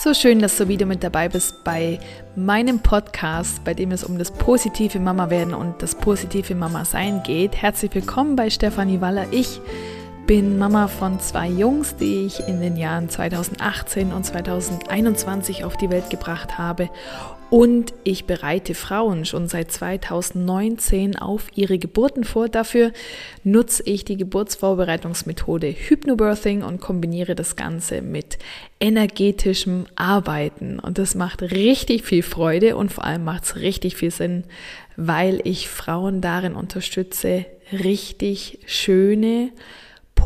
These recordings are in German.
So schön, dass du wieder mit dabei bist bei meinem Podcast, bei dem es um das positive Mama werden und das positive Mama sein geht. Herzlich willkommen bei Stefanie Waller. Ich bin Mama von zwei Jungs, die ich in den Jahren 2018 und 2021 auf die Welt gebracht habe. Und ich bereite Frauen schon seit 2019 auf ihre Geburten vor. Dafür nutze ich die Geburtsvorbereitungsmethode Hypnobirthing und kombiniere das Ganze mit energetischem Arbeiten. Und das macht richtig viel Freude und vor allem macht es richtig viel Sinn, weil ich Frauen darin unterstütze, richtig schöne,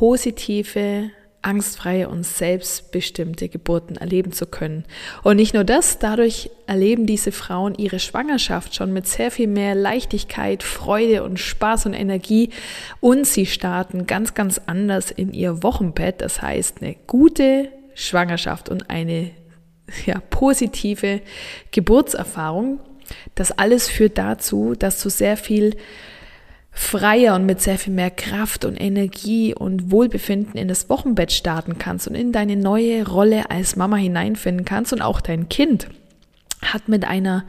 positive, angstfreie und selbstbestimmte Geburten erleben zu können. Und nicht nur das, dadurch erleben diese Frauen ihre Schwangerschaft schon mit sehr viel mehr Leichtigkeit, Freude und Spaß und Energie und sie starten ganz, ganz anders in ihr Wochenbett. Das heißt, eine gute Schwangerschaft und eine ja, positive Geburtserfahrung. Das alles führt dazu, dass du sehr viel freier und mit sehr viel mehr Kraft und Energie und Wohlbefinden in das Wochenbett starten kannst und in deine neue Rolle als Mama hineinfinden kannst. Und auch dein Kind hat mit einer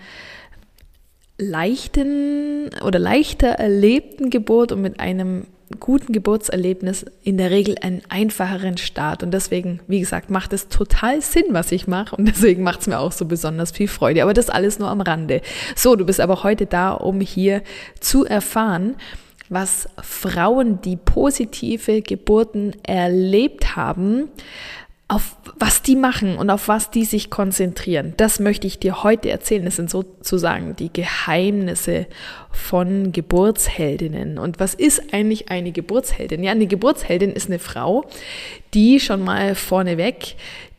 leichten oder leichter erlebten Geburt und mit einem guten Geburtserlebnis in der Regel einen einfacheren Start. Und deswegen, wie gesagt, macht es total Sinn, was ich mache. Und deswegen macht es mir auch so besonders viel Freude. Aber das alles nur am Rande. So, du bist aber heute da, um hier zu erfahren, was Frauen, die positive Geburten erlebt haben, auf was die machen und auf was die sich konzentrieren. Das möchte ich dir heute erzählen. Das sind sozusagen die Geheimnisse von Geburtsheldinnen. Und was ist eigentlich eine Geburtsheldin? Ja, eine Geburtsheldin ist eine Frau, die schon mal vorneweg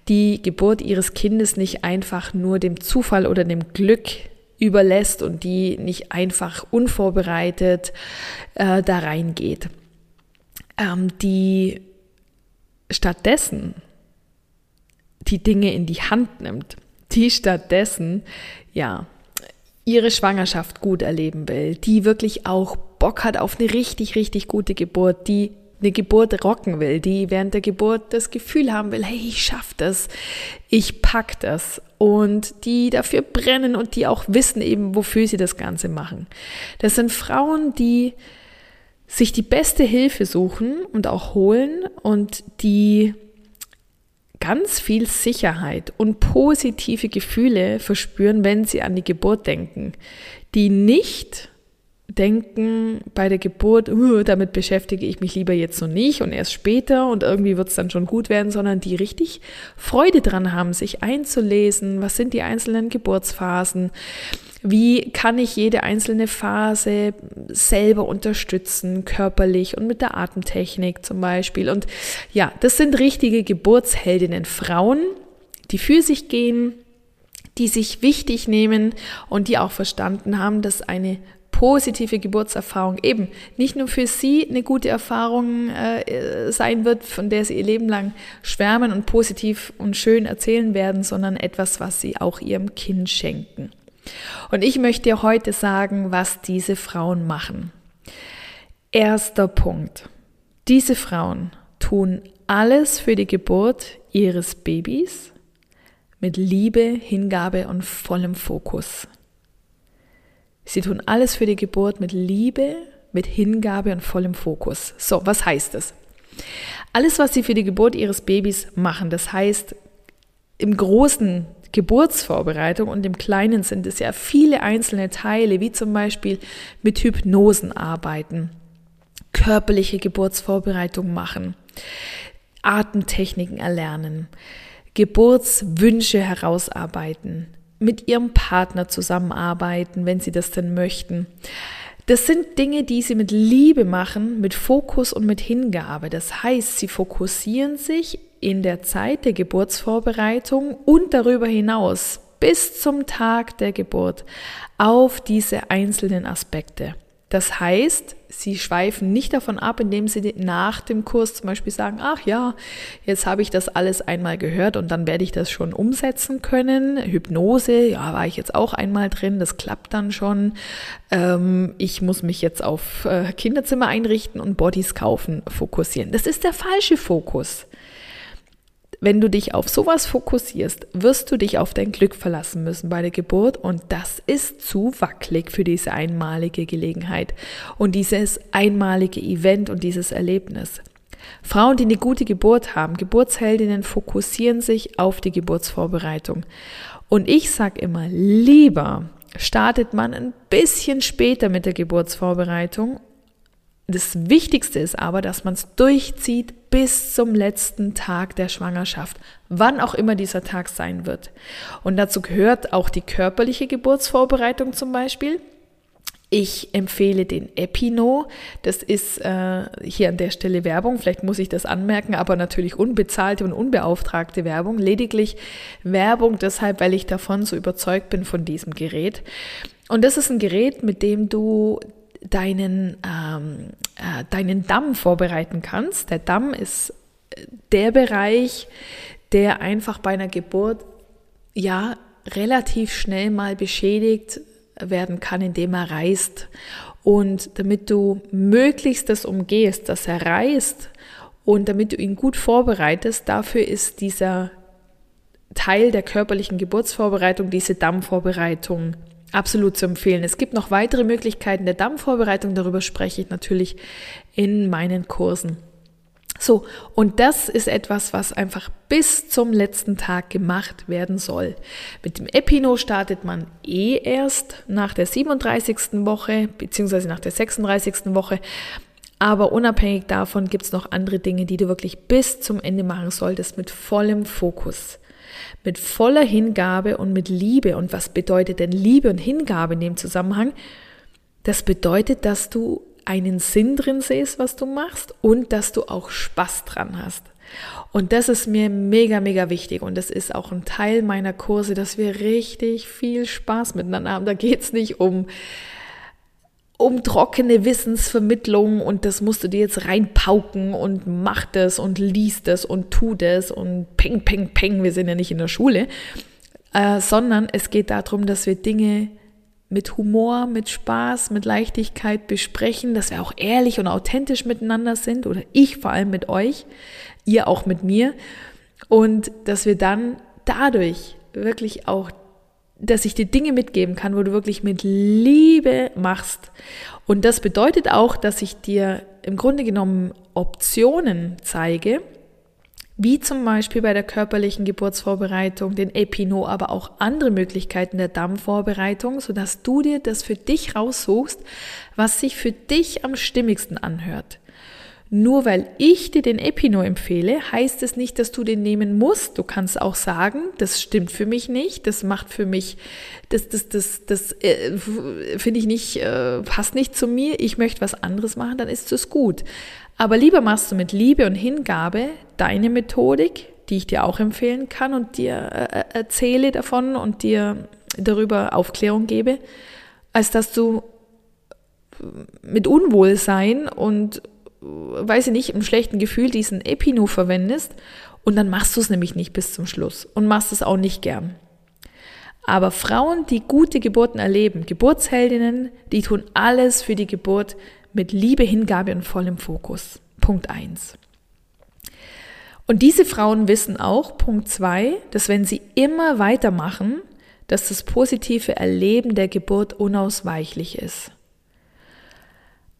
die Geburt ihres Kindes nicht einfach nur dem Zufall oder dem Glück überlässt und die nicht einfach unvorbereitet äh, da reingeht. Ähm, die stattdessen die Dinge in die Hand nimmt, die stattdessen, ja, ihre Schwangerschaft gut erleben will, die wirklich auch Bock hat auf eine richtig, richtig gute Geburt, die eine Geburt rocken will, die während der Geburt das Gefühl haben will, hey, ich schaff das, ich pack das und die dafür brennen und die auch wissen eben, wofür sie das Ganze machen. Das sind Frauen, die sich die beste Hilfe suchen und auch holen und die ganz viel Sicherheit und positive Gefühle verspüren, wenn sie an die Geburt denken, die nicht denken bei der Geburt, uh, damit beschäftige ich mich lieber jetzt so nicht und erst später und irgendwie wird es dann schon gut werden, sondern die richtig Freude dran haben, sich einzulesen, was sind die einzelnen Geburtsphasen, wie kann ich jede einzelne Phase selber unterstützen, körperlich und mit der Atemtechnik zum Beispiel. Und ja, das sind richtige Geburtsheldinnen, Frauen, die für sich gehen, die sich wichtig nehmen und die auch verstanden haben, dass eine positive Geburtserfahrung eben nicht nur für sie eine gute Erfahrung äh, sein wird, von der sie ihr Leben lang schwärmen und positiv und schön erzählen werden, sondern etwas, was sie auch ihrem Kind schenken. Und ich möchte dir heute sagen, was diese Frauen machen. Erster Punkt. Diese Frauen tun alles für die Geburt ihres Babys mit Liebe, Hingabe und vollem Fokus. Sie tun alles für die Geburt mit Liebe, mit Hingabe und vollem Fokus. So, was heißt das? Alles, was sie für die Geburt ihres Babys machen, das heißt im Großen Geburtsvorbereitung und im Kleinen sind es ja viele einzelne Teile, wie zum Beispiel mit Hypnosen arbeiten, körperliche Geburtsvorbereitung machen, Atemtechniken erlernen, Geburtswünsche herausarbeiten, mit ihrem Partner zusammenarbeiten, wenn sie das denn möchten. Das sind Dinge, die sie mit Liebe machen, mit Fokus und mit Hingabe. Das heißt, sie fokussieren sich in der Zeit der Geburtsvorbereitung und darüber hinaus bis zum Tag der Geburt auf diese einzelnen Aspekte. Das heißt, sie schweifen nicht davon ab, indem sie nach dem Kurs zum Beispiel sagen, ach ja, jetzt habe ich das alles einmal gehört und dann werde ich das schon umsetzen können. Hypnose, ja, war ich jetzt auch einmal drin, das klappt dann schon. Ähm, ich muss mich jetzt auf äh, Kinderzimmer einrichten und Bodies kaufen fokussieren. Das ist der falsche Fokus. Wenn du dich auf sowas fokussierst, wirst du dich auf dein Glück verlassen müssen bei der Geburt und das ist zu wackelig für diese einmalige Gelegenheit und dieses einmalige Event und dieses Erlebnis. Frauen, die eine gute Geburt haben, Geburtsheldinnen fokussieren sich auf die Geburtsvorbereitung. Und ich sage immer, lieber startet man ein bisschen später mit der Geburtsvorbereitung. Das Wichtigste ist aber, dass man es durchzieht bis zum letzten Tag der Schwangerschaft, wann auch immer dieser Tag sein wird. Und dazu gehört auch die körperliche Geburtsvorbereitung zum Beispiel. Ich empfehle den Epino. Das ist äh, hier an der Stelle Werbung. Vielleicht muss ich das anmerken, aber natürlich unbezahlte und unbeauftragte Werbung. Lediglich Werbung deshalb, weil ich davon so überzeugt bin von diesem Gerät. Und das ist ein Gerät, mit dem du deinen, ähm, äh, deinen Damm vorbereiten kannst. Der Damm ist der Bereich, der einfach bei einer Geburt ja relativ schnell mal beschädigt werden kann, indem er reißt. Und damit du möglichst das umgehst, dass er reißt und damit du ihn gut vorbereitest, dafür ist dieser Teil der körperlichen Geburtsvorbereitung, diese Dammvorbereitung absolut zu empfehlen. Es gibt noch weitere Möglichkeiten der Dammvorbereitung, darüber spreche ich natürlich in meinen Kursen. So, und das ist etwas, was einfach bis zum letzten Tag gemacht werden soll. Mit dem Epino startet man eh erst nach der 37. Woche, beziehungsweise nach der 36. Woche. Aber unabhängig davon gibt es noch andere Dinge, die du wirklich bis zum Ende machen solltest, mit vollem Fokus, mit voller Hingabe und mit Liebe. Und was bedeutet denn Liebe und Hingabe in dem Zusammenhang? Das bedeutet, dass du einen Sinn drin siehst, was du machst und dass du auch Spaß dran hast. Und das ist mir mega, mega wichtig und das ist auch ein Teil meiner Kurse, dass wir richtig viel Spaß miteinander haben. Da geht es nicht um, um trockene Wissensvermittlung und das musst du dir jetzt reinpauken und mach das und liest das und tu das und peng, peng, peng, wir sind ja nicht in der Schule, äh, sondern es geht darum, dass wir Dinge mit Humor, mit Spaß, mit Leichtigkeit besprechen, dass wir auch ehrlich und authentisch miteinander sind oder ich vor allem mit euch, ihr auch mit mir. Und dass wir dann dadurch wirklich auch, dass ich dir Dinge mitgeben kann, wo du wirklich mit Liebe machst. Und das bedeutet auch, dass ich dir im Grunde genommen Optionen zeige, wie zum Beispiel bei der körperlichen Geburtsvorbereitung, den Epino, aber auch andere Möglichkeiten der Dammvorbereitung, sodass du dir das für dich raussuchst, was sich für dich am stimmigsten anhört. Nur weil ich dir den Epino empfehle, heißt es nicht, dass du den nehmen musst. Du kannst auch sagen, das stimmt für mich nicht, das macht für mich, das, das, das, das äh, finde ich nicht, äh, passt nicht zu mir, ich möchte was anderes machen, dann ist es gut. Aber lieber machst du mit Liebe und Hingabe deine Methodik, die ich dir auch empfehlen kann und dir äh, äh, erzähle davon und dir darüber Aufklärung gebe, als dass du mit Unwohlsein und, weiß ich nicht, im schlechten Gefühl diesen Epino verwendest und dann machst du es nämlich nicht bis zum Schluss und machst es auch nicht gern. Aber Frauen, die gute Geburten erleben, Geburtsheldinnen, die tun alles für die Geburt mit Liebe, Hingabe und vollem Fokus. Punkt eins. Und diese Frauen wissen auch, Punkt zwei, dass wenn sie immer weitermachen, dass das positive Erleben der Geburt unausweichlich ist.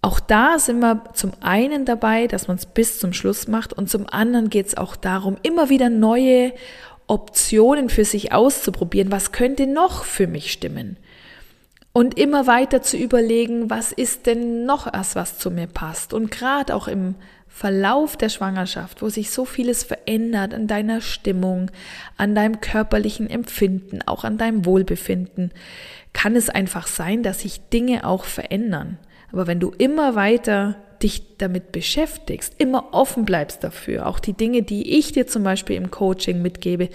Auch da sind wir zum einen dabei, dass man es bis zum Schluss macht und zum anderen geht es auch darum, immer wieder neue Optionen für sich auszuprobieren. Was könnte noch für mich stimmen? Und immer weiter zu überlegen, was ist denn noch erst, was zu mir passt. Und gerade auch im Verlauf der Schwangerschaft, wo sich so vieles verändert an deiner Stimmung, an deinem körperlichen Empfinden, auch an deinem Wohlbefinden, kann es einfach sein, dass sich Dinge auch verändern. Aber wenn du immer weiter dich damit beschäftigst, immer offen bleibst dafür, auch die Dinge, die ich dir zum Beispiel im Coaching mitgebe,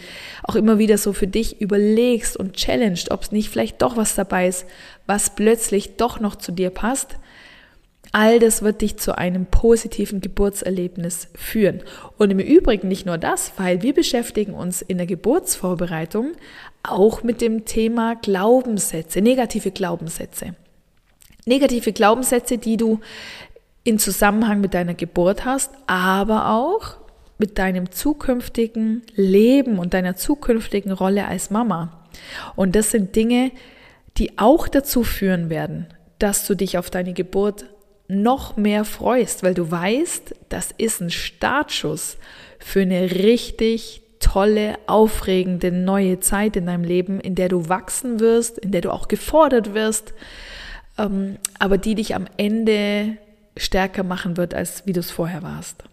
auch immer wieder so für dich überlegst und challenged, ob es nicht vielleicht doch was dabei ist, was plötzlich doch noch zu dir passt, All das wird dich zu einem positiven Geburtserlebnis führen. Und im Übrigen nicht nur das, weil wir beschäftigen uns in der Geburtsvorbereitung auch mit dem Thema Glaubenssätze, negative Glaubenssätze. Negative Glaubenssätze, die du in Zusammenhang mit deiner Geburt hast, aber auch mit deinem zukünftigen Leben und deiner zukünftigen Rolle als Mama. Und das sind Dinge, die auch dazu führen werden, dass du dich auf deine Geburt noch mehr freust, weil du weißt, das ist ein Startschuss für eine richtig tolle, aufregende neue Zeit in deinem Leben, in der du wachsen wirst, in der du auch gefordert wirst, aber die dich am Ende stärker machen wird, als wie du es vorher warst.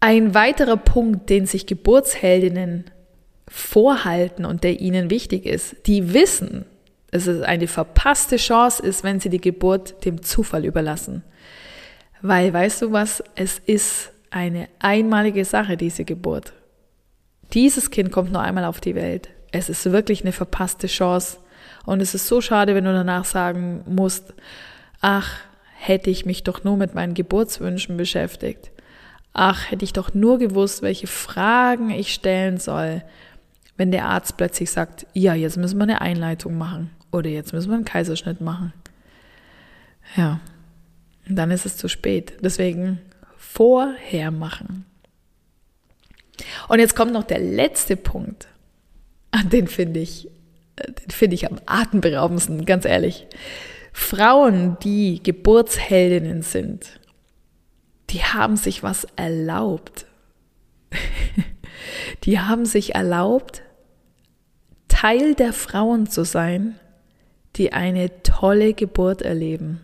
Ein weiterer Punkt, den sich Geburtsheldinnen vorhalten und der ihnen wichtig ist, die wissen, dass es eine verpasste Chance ist, wenn sie die Geburt dem Zufall überlassen. Weil, weißt du was, es ist eine einmalige Sache, diese Geburt. Dieses Kind kommt nur einmal auf die Welt. Es ist wirklich eine verpasste Chance. Und es ist so schade, wenn du danach sagen musst, ach, hätte ich mich doch nur mit meinen Geburtswünschen beschäftigt ach, hätte ich doch nur gewusst, welche Fragen ich stellen soll, wenn der Arzt plötzlich sagt, ja, jetzt müssen wir eine Einleitung machen oder jetzt müssen wir einen Kaiserschnitt machen. Ja, dann ist es zu spät. Deswegen vorher machen. Und jetzt kommt noch der letzte Punkt. Den finde ich, den finde ich am atemberaubendsten, ganz ehrlich. Frauen, die Geburtsheldinnen sind, die haben sich was erlaubt. die haben sich erlaubt, Teil der Frauen zu sein, die eine tolle Geburt erleben.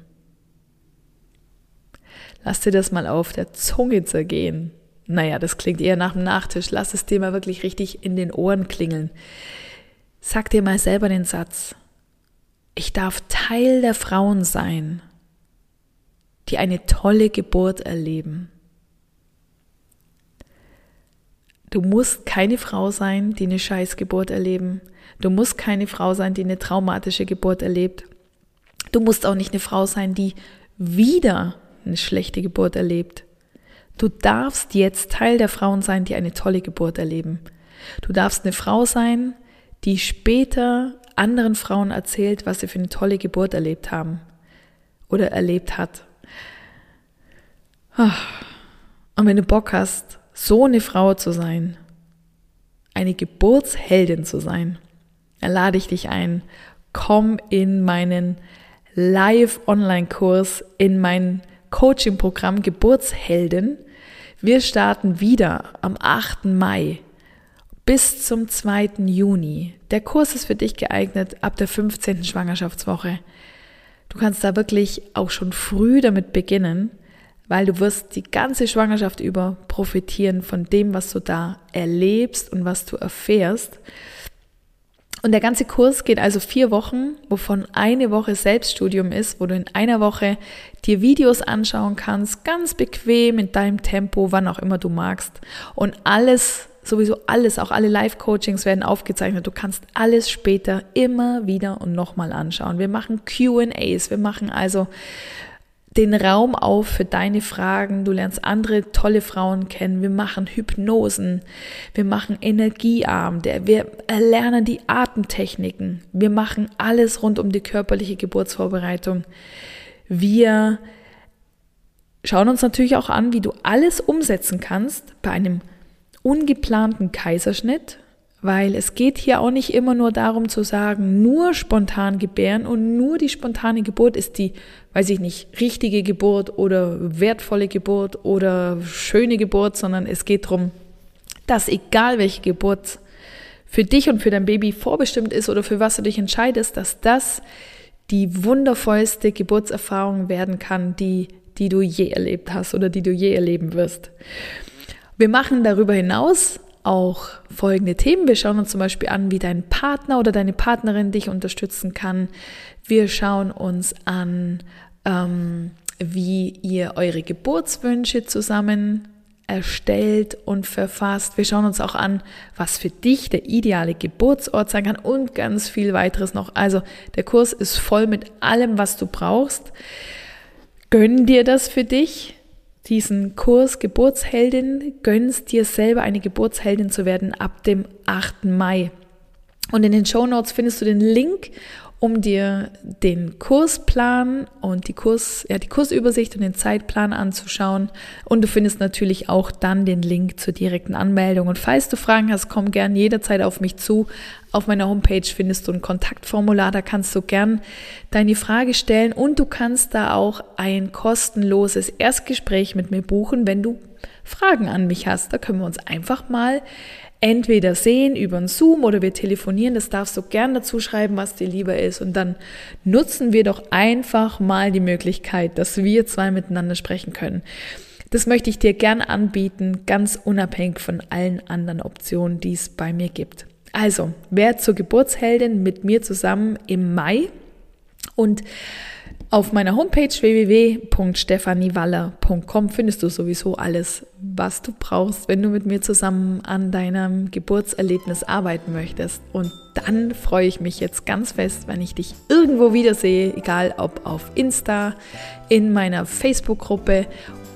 Lass dir das mal auf der Zunge zergehen. Naja, das klingt eher nach dem Nachtisch. Lass es dir mal wirklich richtig in den Ohren klingeln. Sag dir mal selber den Satz. Ich darf Teil der Frauen sein, die eine tolle Geburt erleben. Du musst keine Frau sein, die eine Scheißgeburt erleben. Du musst keine Frau sein, die eine traumatische Geburt erlebt. Du musst auch nicht eine Frau sein, die wieder eine schlechte Geburt erlebt. Du darfst jetzt Teil der Frauen sein, die eine tolle Geburt erleben. Du darfst eine Frau sein, die später anderen Frauen erzählt, was sie für eine tolle Geburt erlebt haben oder erlebt hat. Und wenn du Bock hast, so eine Frau zu sein, eine Geburtsheldin zu sein, dann lade ich dich ein, komm in meinen Live-Online-Kurs, in mein Coaching-Programm Geburtsheldin. Wir starten wieder am 8. Mai bis zum 2. Juni. Der Kurs ist für dich geeignet ab der 15. Schwangerschaftswoche. Du kannst da wirklich auch schon früh damit beginnen, weil du wirst die ganze Schwangerschaft über profitieren von dem, was du da erlebst und was du erfährst. Und der ganze Kurs geht also vier Wochen, wovon eine Woche Selbststudium ist, wo du in einer Woche dir Videos anschauen kannst, ganz bequem in deinem Tempo, wann auch immer du magst. Und alles, sowieso alles, auch alle Live-Coachings werden aufgezeichnet. Du kannst alles später immer wieder und nochmal anschauen. Wir machen QAs, wir machen also den Raum auf für deine Fragen. Du lernst andere tolle Frauen kennen. Wir machen Hypnosen. Wir machen Energieabende. Wir lernen die Atemtechniken. Wir machen alles rund um die körperliche Geburtsvorbereitung. Wir schauen uns natürlich auch an, wie du alles umsetzen kannst bei einem ungeplanten Kaiserschnitt weil es geht hier auch nicht immer nur darum zu sagen, nur spontan gebären und nur die spontane Geburt ist die, weiß ich nicht, richtige Geburt oder wertvolle Geburt oder schöne Geburt, sondern es geht darum, dass egal welche Geburt für dich und für dein Baby vorbestimmt ist oder für was du dich entscheidest, dass das die wundervollste Geburtserfahrung werden kann, die, die du je erlebt hast oder die du je erleben wirst. Wir machen darüber hinaus auch folgende Themen. Wir schauen uns zum Beispiel an, wie dein Partner oder deine Partnerin dich unterstützen kann. Wir schauen uns an, ähm, wie ihr eure Geburtswünsche zusammen erstellt und verfasst. Wir schauen uns auch an, was für dich der ideale Geburtsort sein kann und ganz viel weiteres noch. Also der Kurs ist voll mit allem, was du brauchst. Gönn dir das für dich diesen Kurs Geburtsheldin, gönnst dir selber eine Geburtsheldin zu werden ab dem 8. Mai. Und in den Show Notes findest du den Link, um dir den Kursplan und die Kurs, ja, die Kursübersicht und den Zeitplan anzuschauen. Und du findest natürlich auch dann den Link zur direkten Anmeldung. Und falls du Fragen hast, komm gern jederzeit auf mich zu. Auf meiner Homepage findest du ein Kontaktformular, da kannst du gern deine Frage stellen und du kannst da auch ein kostenloses Erstgespräch mit mir buchen, wenn du Fragen an mich hast. Da können wir uns einfach mal entweder sehen über einen Zoom oder wir telefonieren. Das darfst du gern dazu schreiben, was dir lieber ist. Und dann nutzen wir doch einfach mal die Möglichkeit, dass wir zwei miteinander sprechen können. Das möchte ich dir gern anbieten, ganz unabhängig von allen anderen Optionen, die es bei mir gibt. Also, wer zur Geburtsheldin mit mir zusammen im Mai und auf meiner Homepage www.stephaniewaller.com findest du sowieso alles, was du brauchst, wenn du mit mir zusammen an deinem Geburtserlebnis arbeiten möchtest. Und dann freue ich mich jetzt ganz fest, wenn ich dich irgendwo wiedersehe, egal ob auf Insta, in meiner Facebook-Gruppe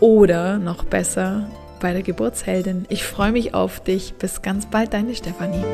oder noch besser bei der Geburtsheldin. Ich freue mich auf dich. Bis ganz bald, deine Stefanie.